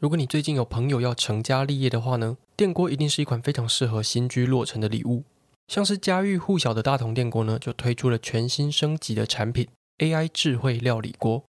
如果你最近有朋友要成家立业的话呢，电锅一定是一款非常适合新居落成的礼物。像是家喻户晓的大同电锅呢，就推出了全新升级的产品 AI 智慧料理锅，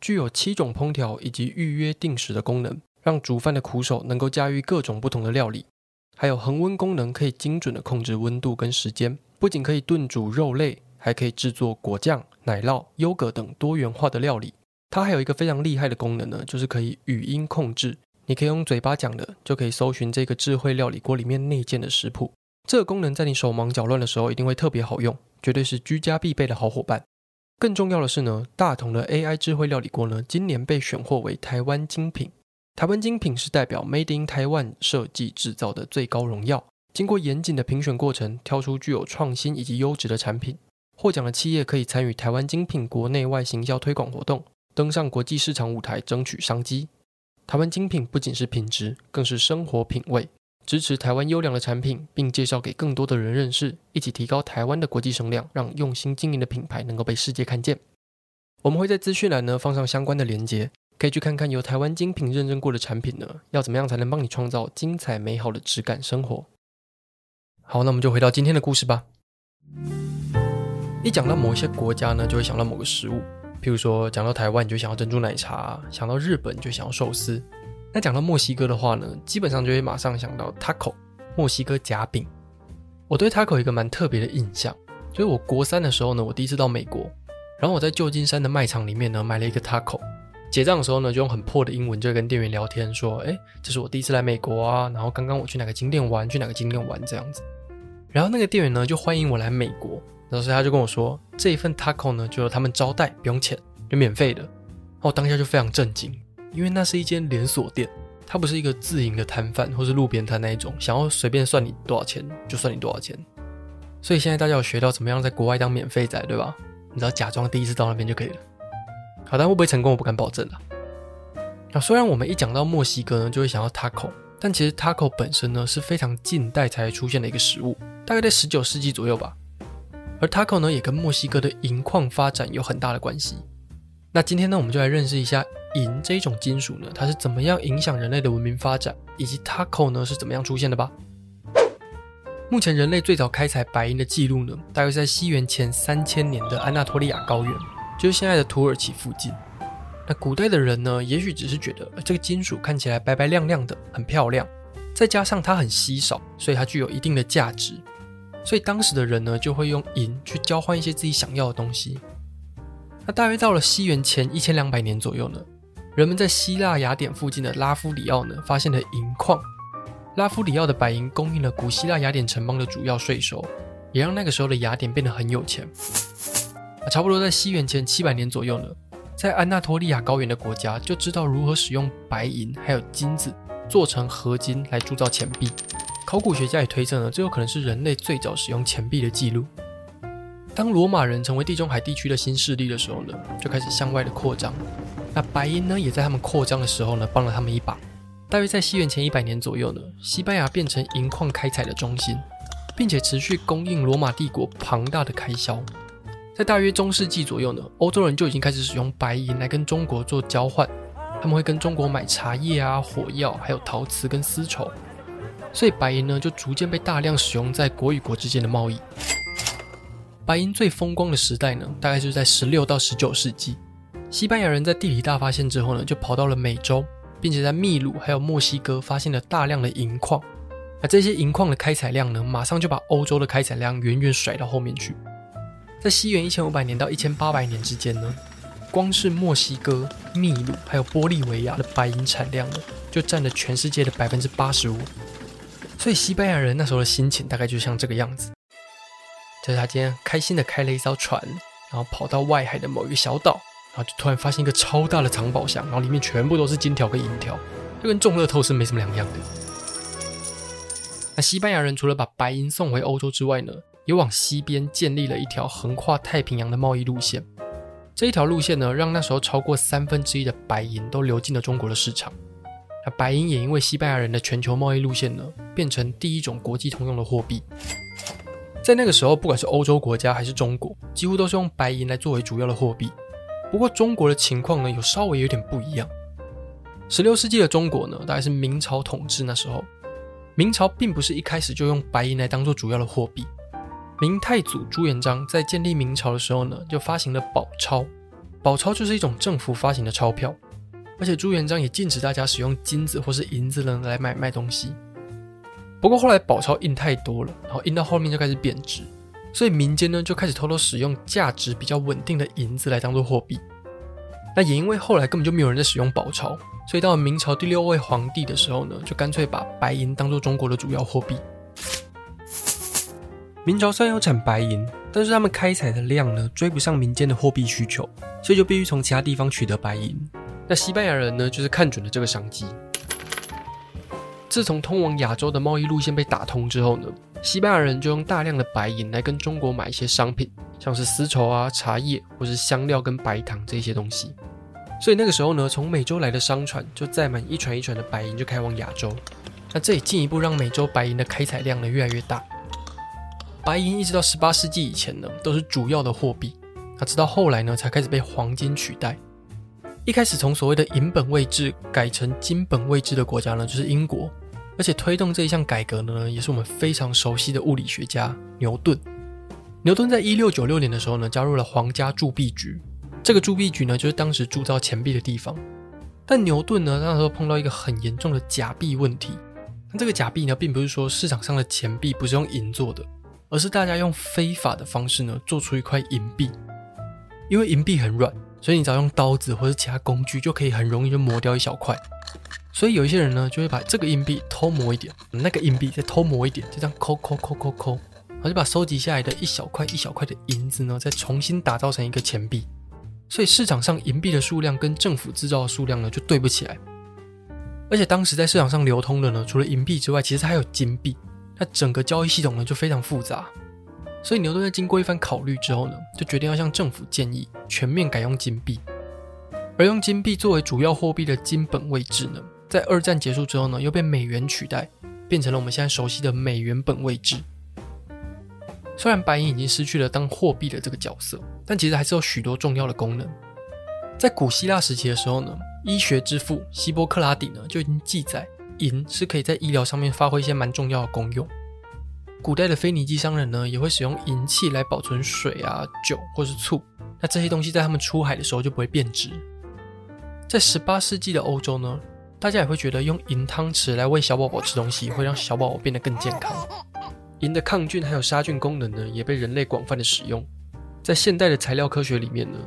具有七种烹调以及预约定时的功能，让煮饭的苦手能够驾驭各种不同的料理。还有恒温功能，可以精准的控制温度跟时间，不仅可以炖煮肉类，还可以制作果酱、奶酪、优格等多元化的料理。它还有一个非常厉害的功能呢，就是可以语音控制，你可以用嘴巴讲的，就可以搜寻这个智慧料理锅里面内建的食谱。这个功能在你手忙脚乱的时候一定会特别好用，绝对是居家必备的好伙伴。更重要的是呢，大同的 AI 智慧料理锅呢，今年被选获为台湾精品。台湾精品是代表 Made in Taiwan 设计制造的最高荣耀，经过严谨的评选过程，挑出具有创新以及优质的产品。获奖的企业可以参与台湾精品国内外行销推广活动，登上国际市场舞台，争取商机。台湾精品不仅是品质，更是生活品味。支持台湾优良的产品，并介绍给更多的人认识，一起提高台湾的国际声量，让用心经营的品牌能够被世界看见。我们会在资讯栏呢放上相关的链接，可以去看看由台湾精品认证过的产品呢，要怎么样才能帮你创造精彩美好的质感生活。好，那我们就回到今天的故事吧。一讲到某一些国家呢，就会想到某个食物，譬如说讲到台湾，你就想要珍珠奶茶；想到日本，就想要寿司。那讲到墨西哥的话呢，基本上就会马上想到 taco，墨西哥夹饼。我对 taco 有一个蛮特别的印象，就是我国三的时候呢，我第一次到美国，然后我在旧金山的卖场里面呢买了一个 taco，结账的时候呢就用很破的英文就跟店员聊天说，哎，这是我第一次来美国啊，然后刚刚我去哪个景点玩，去哪个景点玩这样子，然后那个店员呢就欢迎我来美国，然后所以他就跟我说，这一份 taco 呢就由他们招待，不用钱，就免费的，然后我当下就非常震惊。因为那是一间连锁店，它不是一个自营的摊贩或是路边摊那一种，想要随便算你多少钱就算你多少钱。所以现在大家有学到怎么样在国外当免费仔，对吧？你只要假装第一次到那边就可以了。好，但会不会成功我不敢保证了。那虽然我们一讲到墨西哥呢，就会想到 taco，但其实 taco 本身呢是非常近代才出现的一个食物，大概在十九世纪左右吧。而 taco 呢也跟墨西哥的银矿发展有很大的关系。那今天呢，我们就来认识一下。银这一种金属呢，它是怎么样影响人类的文明发展，以及 taco 呢是怎么样出现的吧？目前人类最早开采白银的记录呢，大约在西元前三千年的安纳托利亚高原，就是现在的土耳其附近。那古代的人呢，也许只是觉得这个金属看起来白白亮亮的，很漂亮，再加上它很稀少，所以它具有一定的价值，所以当时的人呢，就会用银去交换一些自己想要的东西。那大约到了西元前一千两百年左右呢。人们在希腊雅典附近的拉夫里奥呢，发现了银矿。拉夫里奥的白银供应了古希腊雅典城邦的主要税收，也让那个时候的雅典变得很有钱。差不多在西元前七百年左右呢，在安纳托利亚高原的国家就知道如何使用白银还有金子做成合金来铸造钱币。考古学家也推测呢，这有可能是人类最早使用钱币的记录。当罗马人成为地中海地区的新势力的时候呢，就开始向外的扩张。那白银呢，也在他们扩张的时候呢，帮了他们一把。大约在西元前一百年左右呢，西班牙变成银矿开采的中心，并且持续供应罗马帝国庞大的开销。在大约中世纪左右呢，欧洲人就已经开始使用白银来跟中国做交换，他们会跟中国买茶叶啊、火药，还有陶瓷跟丝绸。所以白银呢，就逐渐被大量使用在国与国之间的贸易。白银最风光的时代呢，大概就是在十六到十九世纪。西班牙人在地理大发现之后呢，就跑到了美洲，并且在秘鲁还有墨西哥发现了大量的银矿。而这些银矿的开采量呢，马上就把欧洲的开采量远远甩到后面去。在西元一千五百年到一千八百年之间呢，光是墨西哥、秘鲁还有玻利维亚的白银产量呢，就占了全世界的百分之八十五。所以西班牙人那时候的心情大概就像这个样子，就是他今天开心的开了一艘船，然后跑到外海的某一个小岛。然后就突然发现一个超大的藏宝箱，然后里面全部都是金条跟银条，就跟中乐透是没什么两样的。那西班牙人除了把白银送回欧洲之外呢，也往西边建立了一条横跨太平洋的贸易路线。这一条路线呢，让那时候超过三分之一的白银都流进了中国的市场。那白银也因为西班牙人的全球贸易路线呢，变成第一种国际通用的货币。在那个时候，不管是欧洲国家还是中国，几乎都是用白银来作为主要的货币。不过中国的情况呢，有稍微有点不一样。十六世纪的中国呢，大概是明朝统治那时候，明朝并不是一开始就用白银来当做主要的货币。明太祖朱元璋在建立明朝的时候呢，就发行了宝钞，宝钞就是一种政府发行的钞票，而且朱元璋也禁止大家使用金子或是银子呢来买卖东西。不过后来宝钞印太多了，然后印到后面就开始贬值，所以民间呢就开始偷偷使用价值比较稳定的银子来当做货币。那也因为后来根本就没有人在使用宝钞，所以到了明朝第六位皇帝的时候呢，就干脆把白银当做中国的主要货币。明朝虽然有产白银，但是他们开采的量呢追不上民间的货币需求，所以就必须从其他地方取得白银。那西班牙人呢，就是看准了这个商机。自从通往亚洲的贸易路线被打通之后呢，西班牙人就用大量的白银来跟中国买一些商品，像是丝绸啊、茶叶或是香料跟白糖这些东西。所以那个时候呢，从美洲来的商船就载满一船一船的白银就开往亚洲。那这也进一步让美洲白银的开采量呢越来越大。白银一直到十八世纪以前呢，都是主要的货币。那直到后来呢，才开始被黄金取代。一开始从所谓的银本位制改成金本位制的国家呢，就是英国。而且推动这一项改革的呢，也是我们非常熟悉的物理学家牛顿。牛顿在一六九六年的时候呢，加入了皇家铸币局。这个铸币局呢，就是当时铸造钱币的地方。但牛顿呢，那时候碰到一个很严重的假币问题。那这个假币呢，并不是说市场上的钱币不是用银做的。而是大家用非法的方式呢，做出一块银币。因为银币很软，所以你只要用刀子或者其他工具，就可以很容易就磨掉一小块。所以有一些人呢，就会把这个硬币偷磨一点，那个硬币再偷磨一点，就这样抠抠抠抠抠，然后就把收集下来的一小块一小块的银子呢，再重新打造成一个钱币。所以市场上银币的数量跟政府制造的数量呢，就对不起来。而且当时在市场上流通的呢，除了银币之外，其实还有金币。那整个交易系统呢，就非常复杂，所以牛顿在经过一番考虑之后呢，就决定要向政府建议全面改用金币。而用金币作为主要货币的金本位制呢，在二战结束之后呢，又被美元取代，变成了我们现在熟悉的美元本位制。虽然白银已经失去了当货币的这个角色，但其实还是有许多重要的功能。在古希腊时期的时候呢，医学之父希波克拉底呢就已经记载。银是可以在医疗上面发挥一些蛮重要的功用。古代的腓尼基商人呢，也会使用银器来保存水啊、酒或是醋。那这些东西在他们出海的时候就不会变质。在十八世纪的欧洲呢，大家也会觉得用银汤匙来喂小宝宝吃东西，会让小宝宝变得更健康。银的抗菌还有杀菌功能呢，也被人类广泛的使用。在现代的材料科学里面呢，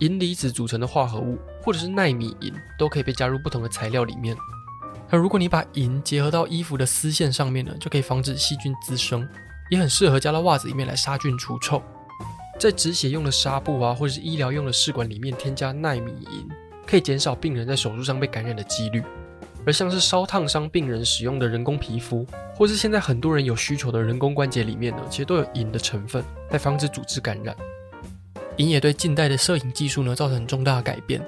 银离子组成的化合物或者是纳米银，都可以被加入不同的材料里面。那如果你把银结合到衣服的丝线上面呢，就可以防止细菌滋生，也很适合加到袜子里面来杀菌除臭。在止血用的纱布啊，或者是医疗用的试管里面添加奈米银，可以减少病人在手术上被感染的几率。而像是烧烫伤病人使用的人工皮肤，或是现在很多人有需求的人工关节里面呢，其实都有银的成分，来防止组织感染。银也对近代的摄影技术呢造成很重大的改变。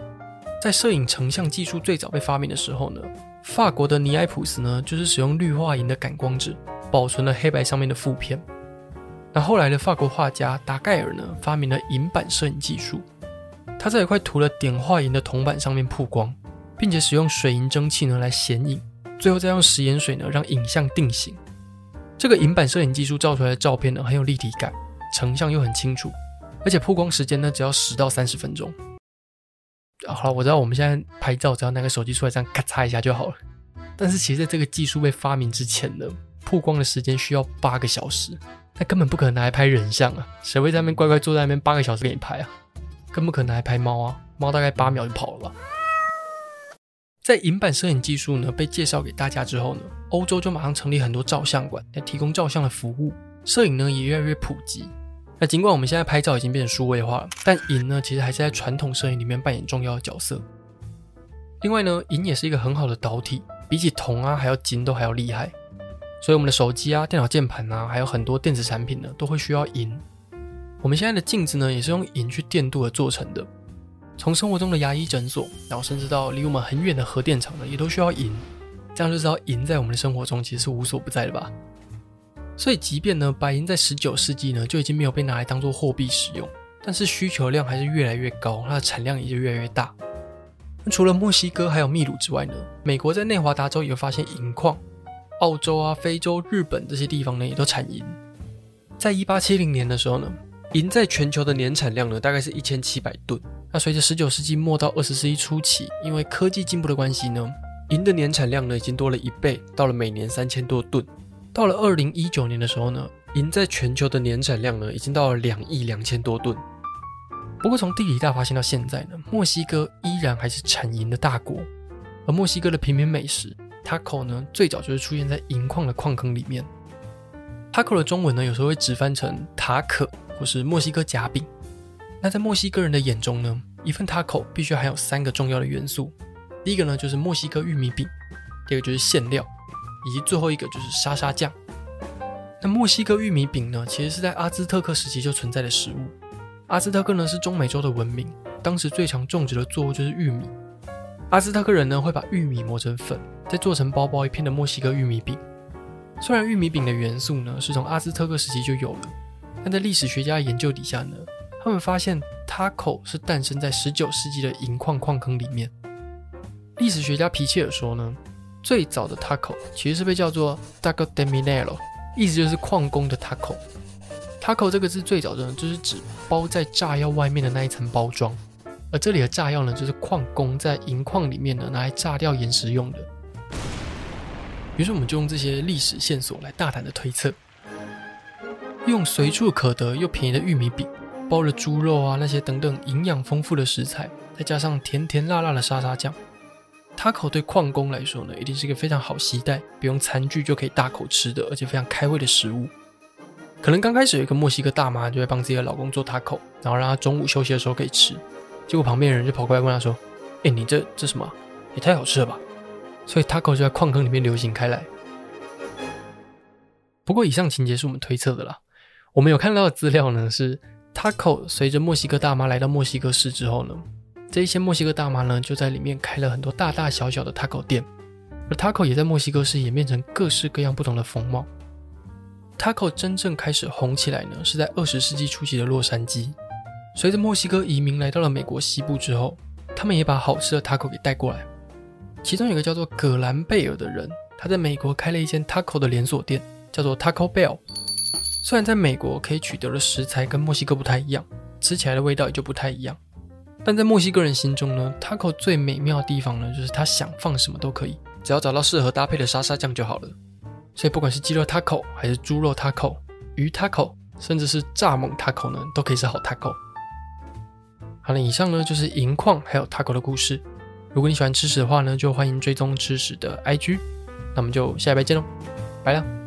在摄影成像技术最早被发明的时候呢，法国的尼埃普斯呢，就是使用氯化银的感光纸保存了黑白上面的负片。那后来的法国画家达盖尔呢，发明了银版摄影技术。他在一块涂了碘化银的铜板上面曝光，并且使用水银蒸汽呢来显影，最后再用食盐水呢让影像定型。这个银版摄影技术照出来的照片呢，很有立体感，成像又很清楚，而且曝光时间呢只要十到三十分钟。好了，我知道我们现在拍照只要拿个手机出来这样咔嚓一下就好了。但是其实在这个技术被发明之前呢，曝光的时间需要八个小时，那根本不可能拿来拍人像啊！谁会在那边乖乖坐在那边八个小时给你拍啊？更不可能拿来拍猫啊！猫大概八秒就跑了吧。在银版摄影技术呢被介绍给大家之后呢，欧洲就马上成立很多照相馆来提供照相的服务，摄影呢也越来越普及。那尽管我们现在拍照已经变成数位化了，但银呢，其实还是在传统摄影里面扮演重要的角色。另外呢，银也是一个很好的导体，比起铜啊还要金都还要厉害。所以我们的手机啊、电脑键盘啊，还有很多电子产品呢，都会需要银。我们现在的镜子呢，也是用银去电镀而做成的。从生活中的牙医诊所，然后甚至到离我们很远的核电厂呢，也都需要银。这样就知道银在我们的生活中其实是无所不在的吧。所以，即便呢，白银在十九世纪呢就已经没有被拿来当做货币使用，但是需求量还是越来越高，它的产量也就越来越大。除了墨西哥还有秘鲁之外呢，美国在内华达州也有发现银矿，澳洲啊、非洲、日本这些地方呢也都产银。在一八七零年的时候呢，银在全球的年产量呢大概是一千七百吨。那随着十九世纪末到二十世纪初期，因为科技进步的关系呢，银的年产量呢已经多了一倍，到了每年三千多吨。到了二零一九年的时候呢，银在全球的年产量呢已经到了两亿两千多吨。不过从地理大发现到现在呢，墨西哥依然还是产银的大国。而墨西哥的平民美食 taco 呢，最早就是出现在银矿的矿坑里面。taco 的中文呢，有时候会直翻成塔可或是墨西哥夹饼。那在墨西哥人的眼中呢，一份 taco 必须含有三个重要的元素。第一个呢就是墨西哥玉米饼，第二个就是馅料，以及最后一个就是沙沙酱。那墨西哥玉米饼呢，其实是在阿兹特克时期就存在的食物。阿兹特克呢是中美洲的文明，当时最常种植的作物就是玉米。阿兹特克人呢会把玉米磨成粉，再做成薄薄一片的墨西哥玉米饼。虽然玉米饼的元素呢是从阿兹特克时期就有了，但在历史学家研究底下呢，他们发现 taco 是诞生在十九世纪的银矿矿坑里面。历史学家皮切尔说呢，最早的 taco 其实是被叫做 taco de minero，意思就是矿工的 taco。taco 这个字最早的呢，就是指包在炸药外面的那一层包装，而这里的炸药呢，就是矿工在银矿里面呢拿来炸掉岩石用的。于是我们就用这些历史线索来大胆的推测，用随处可得又便宜的玉米饼。包了猪肉啊，那些等等营养丰富的食材，再加上甜甜辣辣的沙沙酱，taco 对矿工来说呢，一定是一个非常好携带、不用餐具就可以大口吃的，而且非常开胃的食物。可能刚开始有一个墨西哥大妈就会帮自己的老公做 taco，然后让他中午休息的时候可以吃。结果旁边人就跑过来问他说：“哎，你这这什么？也太好吃了吧！”所以 taco 就在矿坑里面流行开来。不过以上情节是我们推测的啦，我们有看到的资料呢是。Taco 随着墨西哥大妈来到墨西哥市之后呢，这一些墨西哥大妈呢就在里面开了很多大大小小的 Taco 店，而 Taco 也在墨西哥市演变成各式各样不同的风貌。Taco 真正开始红起来呢，是在二十世纪初期的洛杉矶。随着墨西哥移民来到了美国西部之后，他们也把好吃的 Taco 给带过来。其中有个叫做葛兰贝尔的人，他在美国开了一间 Taco 的连锁店，叫做 Taco Bell。虽然在美国可以取得的食材跟墨西哥不太一样，吃起来的味道也就不太一样，但在墨西哥人心中呢，taco 最美妙的地方呢，就是它想放什么都可以，只要找到适合搭配的沙沙酱就好了。所以不管是鸡肉 taco 还是猪肉 taco、鱼 taco，甚至是蚱蜢 taco 呢，都可以是好 taco。好了，以上呢就是银矿还有 taco 的故事。如果你喜欢吃屎的话呢，就欢迎追踪吃屎的 IG。那我们就下礼拜见喽，拜了。